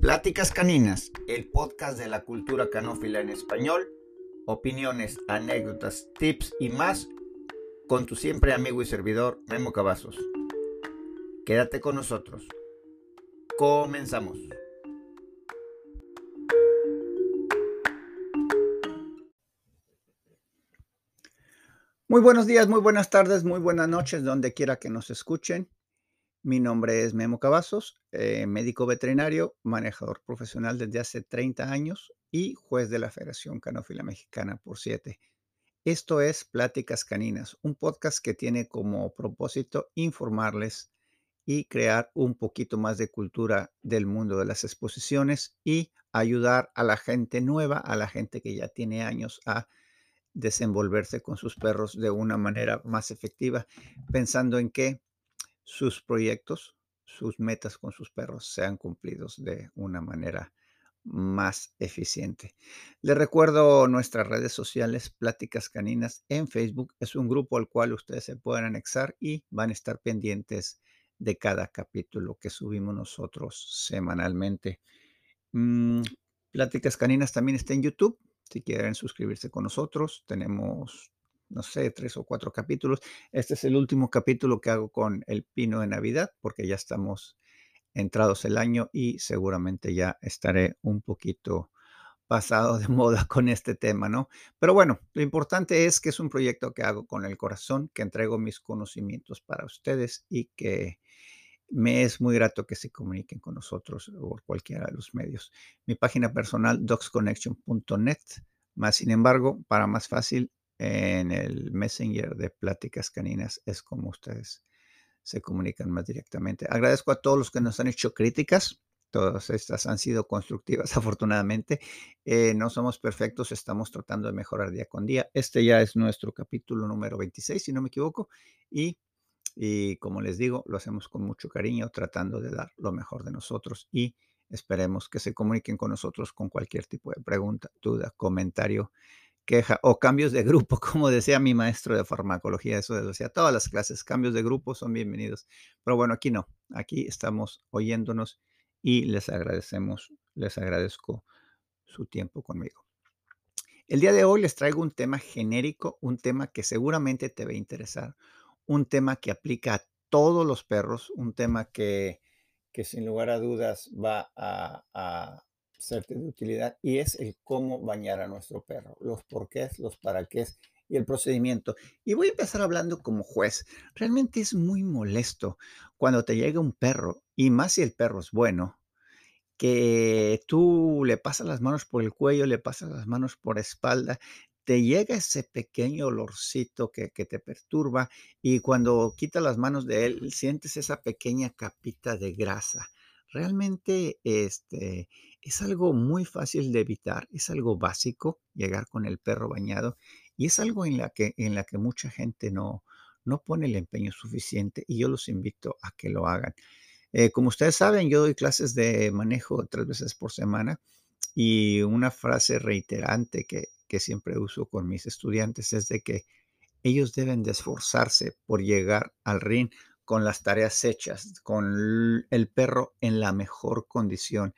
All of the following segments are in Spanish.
Pláticas Caninas, el podcast de la cultura canófila en español, opiniones, anécdotas, tips y más con tu siempre amigo y servidor Memo Cavazos. Quédate con nosotros. Comenzamos. Muy buenos días, muy buenas tardes, muy buenas noches, donde quiera que nos escuchen. Mi nombre es Memo Cavazos, eh, médico veterinario, manejador profesional desde hace 30 años y juez de la Federación Canófila Mexicana por 7. Esto es Pláticas Caninas, un podcast que tiene como propósito informarles y crear un poquito más de cultura del mundo de las exposiciones y ayudar a la gente nueva, a la gente que ya tiene años a desenvolverse con sus perros de una manera más efectiva, pensando en que sus proyectos, sus metas con sus perros sean cumplidos de una manera más eficiente. Les recuerdo nuestras redes sociales, Pláticas Caninas en Facebook. Es un grupo al cual ustedes se pueden anexar y van a estar pendientes de cada capítulo que subimos nosotros semanalmente. Mm, Pláticas Caninas también está en YouTube. Si quieren suscribirse con nosotros, tenemos no sé, tres o cuatro capítulos. Este es el último capítulo que hago con el pino de Navidad, porque ya estamos entrados el año y seguramente ya estaré un poquito pasado de moda con este tema, ¿no? Pero bueno, lo importante es que es un proyecto que hago con el corazón, que entrego mis conocimientos para ustedes y que me es muy grato que se comuniquen con nosotros por cualquiera de los medios. Mi página personal, docsconnection.net, más sin embargo, para más fácil, en el Messenger de Pláticas Caninas es como ustedes se comunican más directamente. Agradezco a todos los que nos han hecho críticas. Todas estas han sido constructivas, afortunadamente. Eh, no somos perfectos, estamos tratando de mejorar día con día. Este ya es nuestro capítulo número 26, si no me equivoco. Y, y como les digo, lo hacemos con mucho cariño, tratando de dar lo mejor de nosotros y esperemos que se comuniquen con nosotros con cualquier tipo de pregunta, duda, comentario queja o cambios de grupo, como decía mi maestro de farmacología, eso decía todas las clases, cambios de grupo son bienvenidos. Pero bueno, aquí no, aquí estamos oyéndonos y les agradecemos, les agradezco su tiempo conmigo. El día de hoy les traigo un tema genérico, un tema que seguramente te va a interesar, un tema que aplica a todos los perros, un tema que, que sin lugar a dudas va a serte de utilidad y es el cómo bañar a nuestro perro, los porqués, los para qué y el procedimiento. Y voy a empezar hablando como juez. Realmente es muy molesto cuando te llega un perro, y más si el perro es bueno, que tú le pasas las manos por el cuello, le pasas las manos por espalda, te llega ese pequeño olorcito que, que, te perturba y cuando quitas las manos de él, sientes esa pequeña capita de grasa. Realmente este, es algo muy fácil de evitar, es algo básico llegar con el perro bañado y es algo en la que, en la que mucha gente no, no pone el empeño suficiente y yo los invito a que lo hagan. Eh, como ustedes saben, yo doy clases de manejo tres veces por semana y una frase reiterante que, que siempre uso con mis estudiantes es de que ellos deben de esforzarse por llegar al ring con las tareas hechas, con el perro en la mejor condición.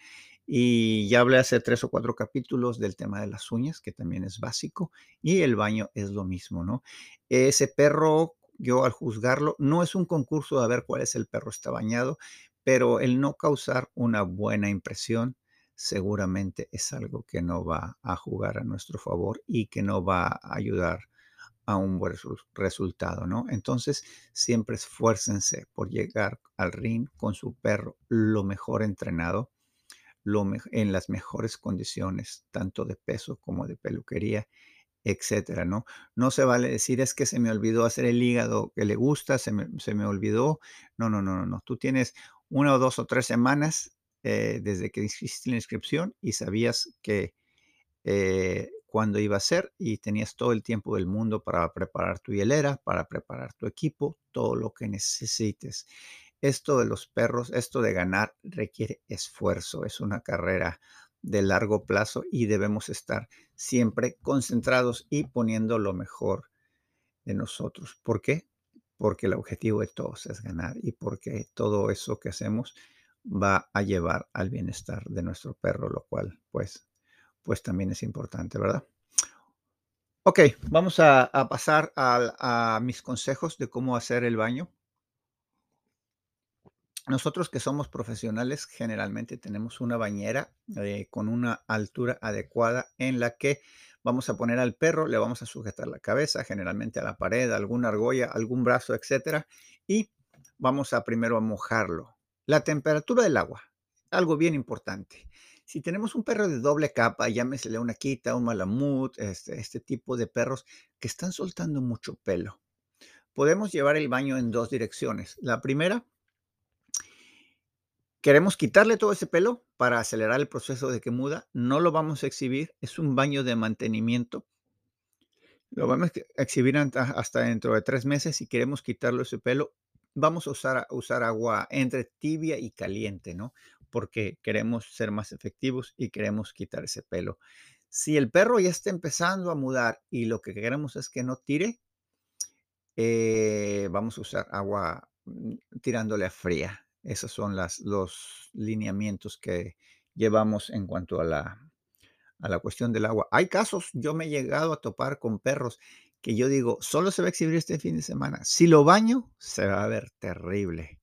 Y ya hablé hace tres o cuatro capítulos del tema de las uñas, que también es básico, y el baño es lo mismo, ¿no? Ese perro, yo al juzgarlo, no es un concurso de ver cuál es el perro está bañado, pero el no causar una buena impresión seguramente es algo que no va a jugar a nuestro favor y que no va a ayudar a un buen resultado, ¿no? Entonces, siempre esfuércense por llegar al ring con su perro lo mejor entrenado, en las mejores condiciones, tanto de peso como de peluquería, etcétera, ¿no? No se vale decir es que se me olvidó hacer el hígado que le gusta, se me, se me olvidó. No, no, no, no, no. Tú tienes una o dos o tres semanas eh, desde que hiciste la inscripción y sabías que eh, cuándo iba a ser y tenías todo el tiempo del mundo para preparar tu hielera, para preparar tu equipo, todo lo que necesites. Esto de los perros, esto de ganar requiere esfuerzo, es una carrera de largo plazo y debemos estar siempre concentrados y poniendo lo mejor de nosotros. ¿Por qué? Porque el objetivo de todos es ganar y porque todo eso que hacemos va a llevar al bienestar de nuestro perro, lo cual pues, pues también es importante, ¿verdad? Ok, vamos a, pasar a mis consejos de cómo hacer el baño. Nosotros que somos profesionales generalmente tenemos una bañera eh, con una altura adecuada en la que vamos a poner al perro, le vamos a sujetar la cabeza, generalmente a la pared, alguna argolla, algún brazo, etcétera, y vamos a primero a mojarlo. La temperatura del agua, algo bien importante. Si tenemos un perro de doble capa, llámesele una quita, un malamut, este, este tipo de perros que están soltando mucho pelo, podemos llevar el baño en dos direcciones. La primera, Queremos quitarle todo ese pelo para acelerar el proceso de que muda. No lo vamos a exhibir. Es un baño de mantenimiento. Lo vamos a exhibir hasta dentro de tres meses. Si queremos quitarle ese pelo, vamos a usar, agua entre tibia y caliente, ¿no? Porque queremos ser más efectivos y queremos quitar ese pelo. Si el perro ya está empezando a mudar y lo que queremos es que no tire, eh, vamos a usar agua mm, tirándole a fría. Esos son las, los lineamientos que llevamos en cuanto a la, a la cuestión del agua. Hay casos, yo me he llegado a topar con perros que yo digo, solo se va a exhibir este fin de semana. Si lo baño, se va a ver terrible.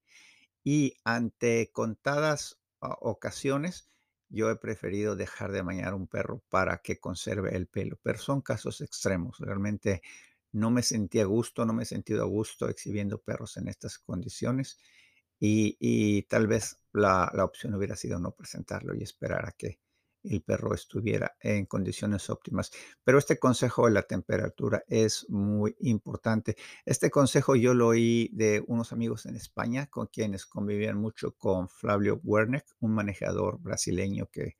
Y ante contadas ocasiones, yo he preferido dejar de bañar un perro para que conserve el pelo. Pero son casos extremos. Realmente no me sentí a gusto, no me he sentido a gusto exhibiendo perros en estas condiciones. Y, tal vez la, opción hubiera sido no presentarlo y esperar a que el perro estuviera en condiciones óptimas. Pero este consejo de la temperatura es muy importante. Este consejo yo lo oí de unos amigos en España con quienes convivían mucho con Flavio Werneck, un manejador brasileño que,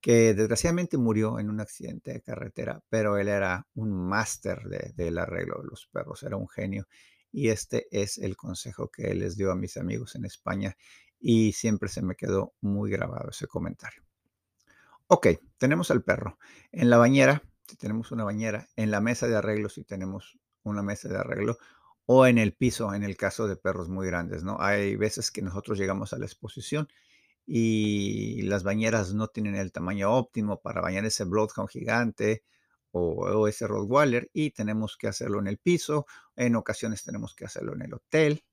que desgraciadamente murió en un accidente de carretera, pero él era un máster del arreglo de los perros, era un genio y este es el consejo que les dio a mis amigos en España y siempre se me quedó muy grabado ese comentario. Ok, tenemos al perro. En la bañera, si tenemos una bañera, en la mesa de arreglo, si tenemos una mesa de arreglo, o en el piso, en el caso de perros muy grandes, ¿no? Hay veces que nosotros llegamos a la exposición y las bañeras no tienen el tamaño óptimo para bañar ese Bloodhound gigante o, ese Rottweiler y tenemos que hacerlo en el piso, en ocasiones tenemos que hacerlo en el hotel,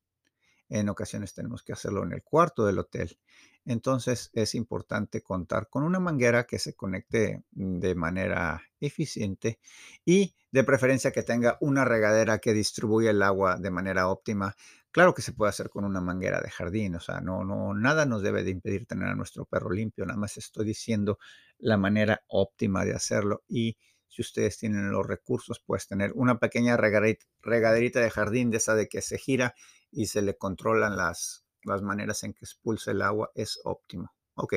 en ocasiones tenemos que hacerlo en el cuarto del hotel. Entonces es importante contar con una manguera que se conecte de manera eficiente y de preferencia que tenga una regadera que distribuya el agua de manera óptima. Claro que se puede hacer con una manguera de jardín, o sea, no, no, nada nos debe de impedir tener a nuestro perro limpio, nada más estoy diciendo la manera óptima de hacerlo y si ustedes tienen los recursos, puedes tener una pequeña regaderita de jardín de esa de que se gira y se le controlan las, las maneras en que expulsa el agua, es óptimo. Ok,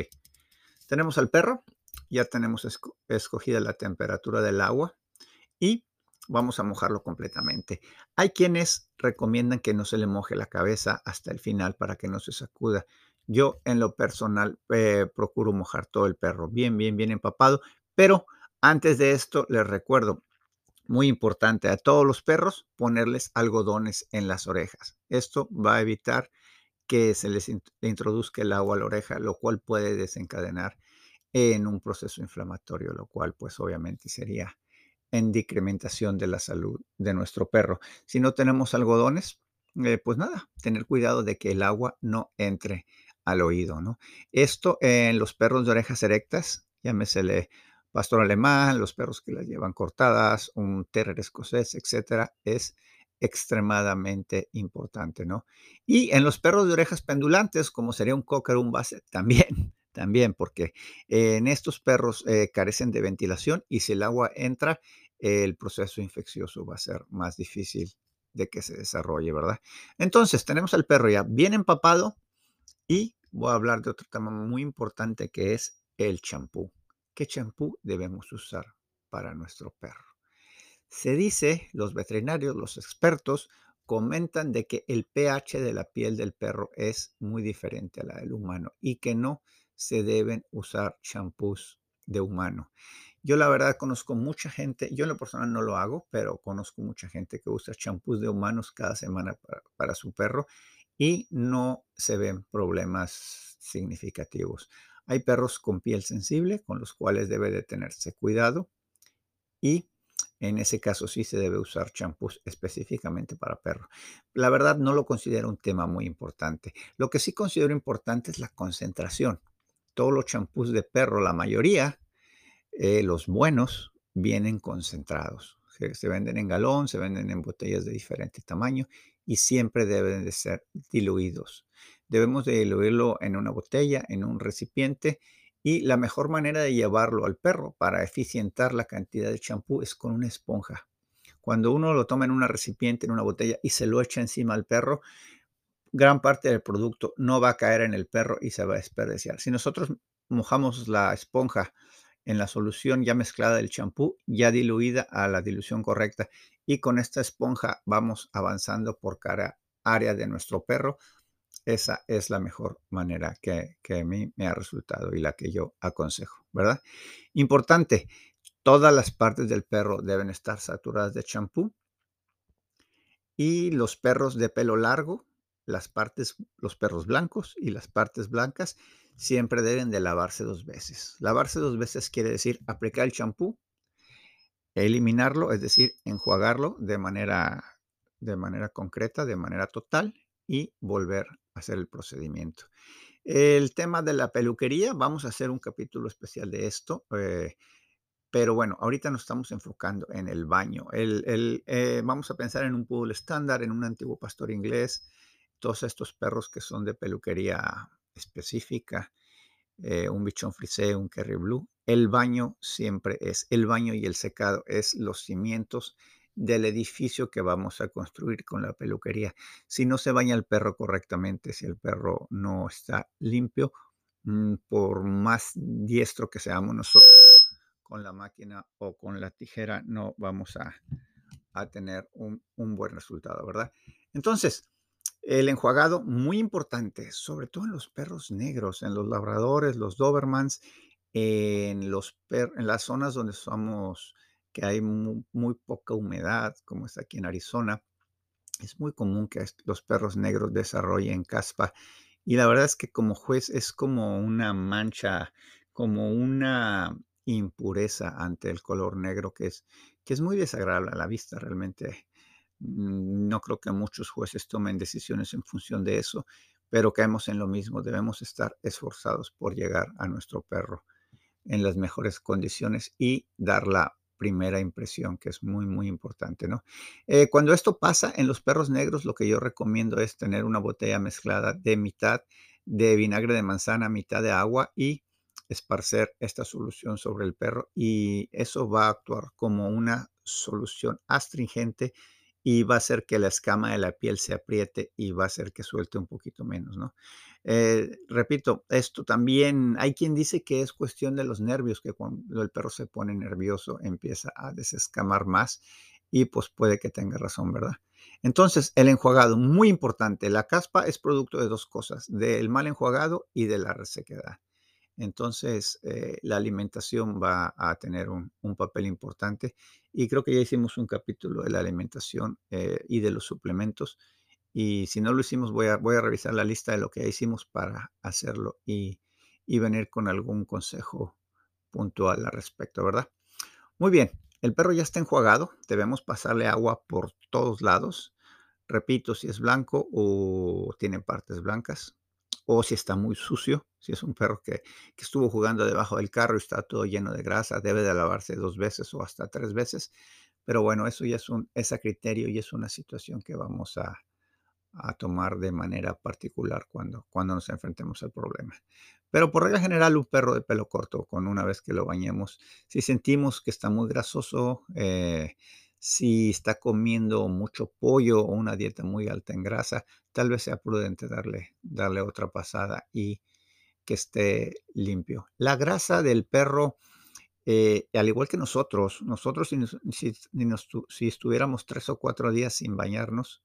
tenemos al perro, ya tenemos escogida la temperatura del agua y vamos a mojarlo completamente. Hay quienes recomiendan que no se le moje la cabeza hasta el final para que no se sacuda. Yo en lo personal eh, procuro mojar todo el perro bien, bien, bien empapado, pero antes de esto, les recuerdo, muy importante, a todos los perros ponerles algodones en las orejas. Esto va a evitar que se les introduzca el agua a la oreja, lo cual puede desencadenar en un proceso inflamatorio, lo cual pues obviamente sería en decrementación de la salud de nuestro perro. Si no tenemos algodones, eh, pues nada, tener cuidado de que el agua no entre al oído, ¿no? Esto en los perros de orejas erectas, llámesele pastor alemán, los perros que las llevan cortadas, un terrier escocés, etcétera, es extremadamente importante, ¿no? Y en los perros de orejas pendulantes, como sería un cocker un basset, también, también, porque en estos perros eh, carecen de ventilación y si el agua entra, el proceso infeccioso va a ser más difícil de que se desarrolle, ¿verdad? Entonces, tenemos al perro ya bien empapado y voy a hablar de otro tema muy importante que es el champú qué champú debemos usar para nuestro perro. Se dice, los veterinarios, los expertos, comentan de que el pH de la piel del perro es muy diferente a la del humano y que no se deben usar champús de humano. Yo la verdad conozco mucha gente, yo en lo personal no lo hago, pero conozco mucha gente que usa champús de humanos cada semana para, para su perro y no se ven problemas significativos. Hay perros con piel sensible con los cuales debe de tenerse cuidado y en ese caso sí se debe usar champús específicamente para perro. La verdad no lo considero un tema muy importante. Lo que sí considero importante es la concentración. Todos los champús de perro, la mayoría, eh, los buenos, vienen concentrados. Se, se venden en galón, se venden en botellas de diferente tamaño y siempre deben de ser diluidos. Debemos de diluirlo en una botella, en un recipiente y la mejor manera de llevarlo al perro para eficientar la cantidad de champú es con una esponja. Cuando uno lo toma en un recipiente, en una botella y se lo echa encima al perro, gran parte del producto no va a caer en el perro y se va a desperdiciar. Si nosotros mojamos la esponja en la solución ya mezclada del champú, ya diluida a la dilución correcta, y con esta esponja vamos avanzando por cada área de nuestro perro, esa es la mejor manera que, a mí me ha resultado y la que yo aconsejo, ¿verdad? Importante, todas las partes del perro deben estar saturadas de champú y los perros de pelo largo, las partes, los perros blancos y las partes blancas siempre deben de lavarse dos veces. Lavarse dos veces quiere decir aplicar el champú, eliminarlo, es decir, enjuagarlo de manera, de manera concreta, de manera total y volver a hacer el procedimiento. El tema de la peluquería, vamos a hacer un capítulo especial de esto, eh, pero bueno, ahorita nos estamos enfocando en el baño. El, eh, vamos a pensar en un poodle estándar, en un antiguo pastor inglés, todos estos perros que son de peluquería específica, eh, un bichón frisé, un kerry blue. El baño siempre es, el baño y el secado es los cimientos del edificio que vamos a construir con la peluquería. Si no se baña el perro correctamente, si el perro no está limpio, mm, por más diestro que seamos nosotros con la máquina o con la tijera, no vamos a, tener un, un buen resultado, ¿verdad? Entonces, el enjuagado, muy importante, sobre todo en los perros negros, en los labradores, los Dobermans, en, los en las zonas donde somos que hay muy, poca humedad, como es aquí en Arizona, es muy común que los perros negros desarrollen caspa. Y la verdad es que como juez es como una mancha, como una impureza ante el color negro que es, que es muy desagradable a la vista realmente. Mm, no creo que muchos jueces tomen decisiones en función de eso, pero caemos en lo mismo. Debemos estar esforzados por llegar a nuestro perro en las mejores condiciones y dar la primera impresión, que es muy, muy importante, ¿no? Eh, cuando esto pasa en los perros negros, lo que yo recomiendo es tener una botella mezclada de mitad de vinagre de manzana, mitad de agua y esparcer esta solución sobre el perro y eso va a actuar como una solución astringente y va a hacer que la escama de la piel se apriete y va a hacer que suelte un poquito menos, ¿no? Eh, repito, esto también hay quien dice que es cuestión de los nervios, que cuando el perro se pone nervioso empieza a desescamar más y pues puede que tenga razón, ¿verdad? Entonces, el enjuagado, muy importante, la caspa es producto de dos cosas, del mal enjuagado y de la resequedad. Entonces, eh, la alimentación va a tener un, papel importante y creo que ya hicimos un capítulo de la alimentación eh, y de los suplementos. Y si no lo hicimos, voy a, voy a revisar la lista de lo que hicimos para hacerlo y, y venir con algún consejo puntual al respecto, ¿verdad? Muy bien, el perro ya está enjuagado, debemos pasarle agua por todos lados. Repito, si es blanco o tiene partes blancas, o si está muy sucio, si es un perro que, estuvo jugando debajo del carro y está todo lleno de grasa, debe de lavarse dos veces o hasta tres veces. Pero bueno, eso ya es un es criterio y es una situación que vamos a, tomar de manera particular cuando, cuando nos enfrentemos al problema. Pero por regla general, un perro de pelo corto, con una vez que lo bañemos, si sentimos que está muy grasoso, eh, si está comiendo mucho pollo o una dieta muy alta en grasa, tal vez sea prudente darle, darle otra pasada y que esté limpio. La grasa del perro, eh, al igual que nosotros, nosotros si, estuviéramos tres o cuatro días sin bañarnos,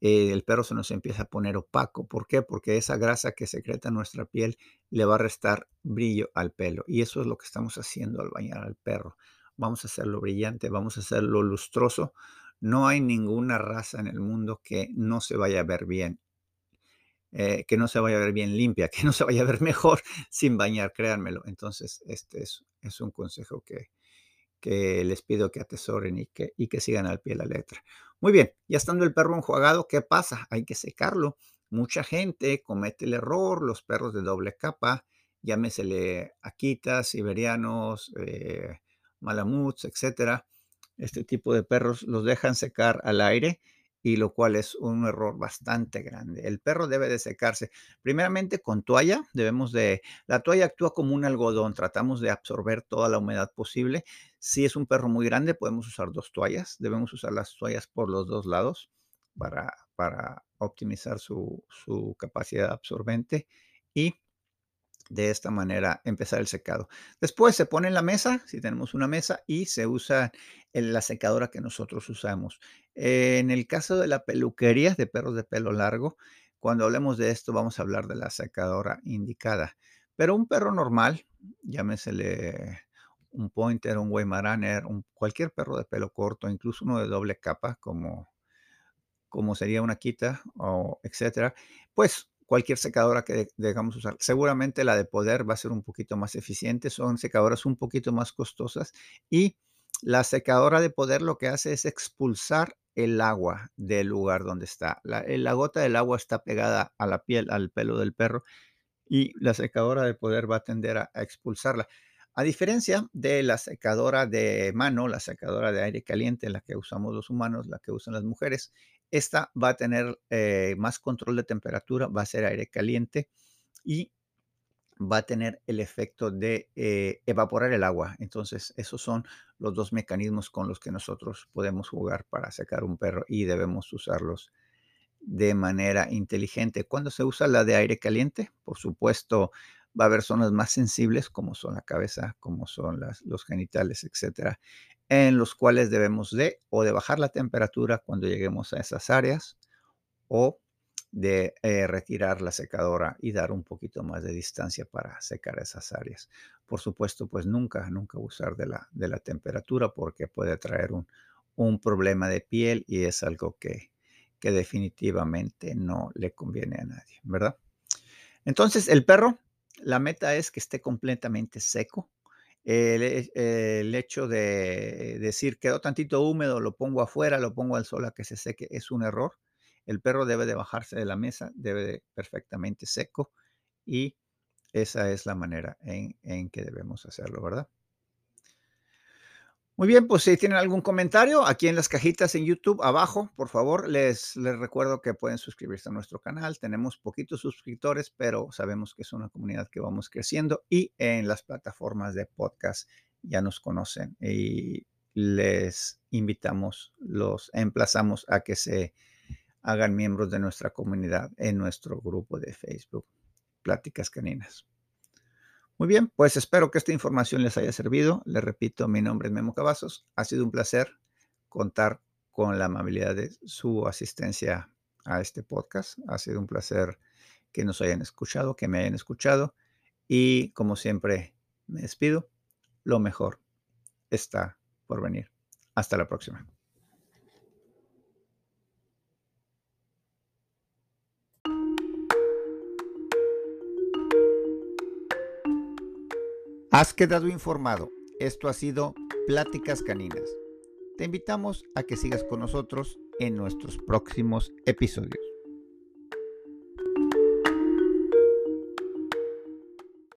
eh, el perro se nos empieza a poner opaco. ¿Por qué? Porque esa grasa que secreta nuestra piel le va a restar brillo al pelo. Y eso es lo que estamos haciendo al bañar al perro vamos a hacerlo brillante, vamos a hacerlo lustroso. No hay ninguna raza en el mundo que no se vaya a ver bien. eh, que no se vaya a ver bien limpia, que no se vaya a ver mejor sin bañar, créanmelo. Entonces, este es, es un consejo que, que les pido que atesoren y que, y que sigan al pie de la letra. Muy bien, ya estando el perro enjuagado, ¿qué pasa? Hay que secarlo. Mucha gente comete el error, los perros de doble capa, llámesele Akitas, Siberianos, eh, Malamuts, etcétera. Este tipo de perros los dejan secar al aire y lo cual es un error bastante grande. El perro debe de secarse primeramente con toalla, debemos de, la toalla actúa como un algodón, tratamos de absorber toda la humedad posible. Si es un perro muy grande, podemos usar dos toallas, debemos usar las toallas por los dos lados para, para optimizar su, su capacidad absorbente y de esta manera empezar el secado. Después se pone en la mesa, si tenemos una mesa, y se usa la secadora que nosotros usamos. En el caso de la peluquería de perros de pelo largo, cuando hablemos de esto vamos a hablar de la secadora indicada. Pero un perro normal, llámesele un pointer, un weimaraner, un, cualquier perro de pelo corto, incluso uno de doble capa, como, como sería una quita o etcétera, pues cualquier secadora que dejamos usar. Seguramente la de poder va a ser un poquito más eficiente, son secadoras un poquito más costosas y la secadora de poder lo que hace es expulsar el agua del lugar donde está. La, eh, la, gota del agua está pegada a la piel, al pelo del perro y la secadora de poder va a tender a, a expulsarla. A diferencia de la secadora de mano, la secadora de aire caliente, la que usamos los humanos, la que usan las mujeres, esta va a tener eh, más control de temperatura, va a ser aire caliente y va a tener el efecto de eh, evaporar el agua. Entonces, esos son los dos mecanismos con los que nosotros podemos jugar para secar un perro y debemos usarlos de manera inteligente. Cuando se usa la de aire caliente, por supuesto, va a haber zonas más sensibles como son la cabeza, como son las, los genitales, etcétera en los cuales debemos de o de bajar la temperatura cuando lleguemos a esas áreas o de eh, retirar la secadora y dar un poquito más de distancia para secar esas áreas. Por supuesto, pues nunca, nunca usar de la, de la temperatura porque puede traer un, un problema de piel y es algo que, que definitivamente no le conviene a nadie, ¿verdad? Entonces, el perro, la meta es que esté completamente seco, el, hecho de decir quedó tantito húmedo, lo pongo afuera, lo pongo al sol a que se seque, es un error. El perro debe de bajarse de la mesa, debe de perfectamente seco y esa es la manera en, en que debemos hacerlo, ¿verdad? Muy bien, pues si tienen algún comentario, aquí en las cajitas en YouTube abajo, por favor, les, les recuerdo que pueden suscribirse a nuestro canal. Tenemos poquitos suscriptores, pero sabemos que es una comunidad que vamos creciendo y en las plataformas de podcast ya nos conocen y les invitamos, los emplazamos a que se hagan miembros de nuestra comunidad en nuestro grupo de Facebook, Pláticas Caninas. Muy bien, pues espero que esta información les haya servido. Les repito, mi nombre es Memo Cavazos. Ha sido un placer contar con la amabilidad de su asistencia a este podcast. Ha sido un placer que nos hayan escuchado, que me hayan escuchado. Y como siempre, me despido. Lo mejor está por venir. Hasta la próxima. Has quedado informado. Esto ha sido Pláticas Caninas. Te invitamos a que sigas con nosotros en nuestros próximos episodios.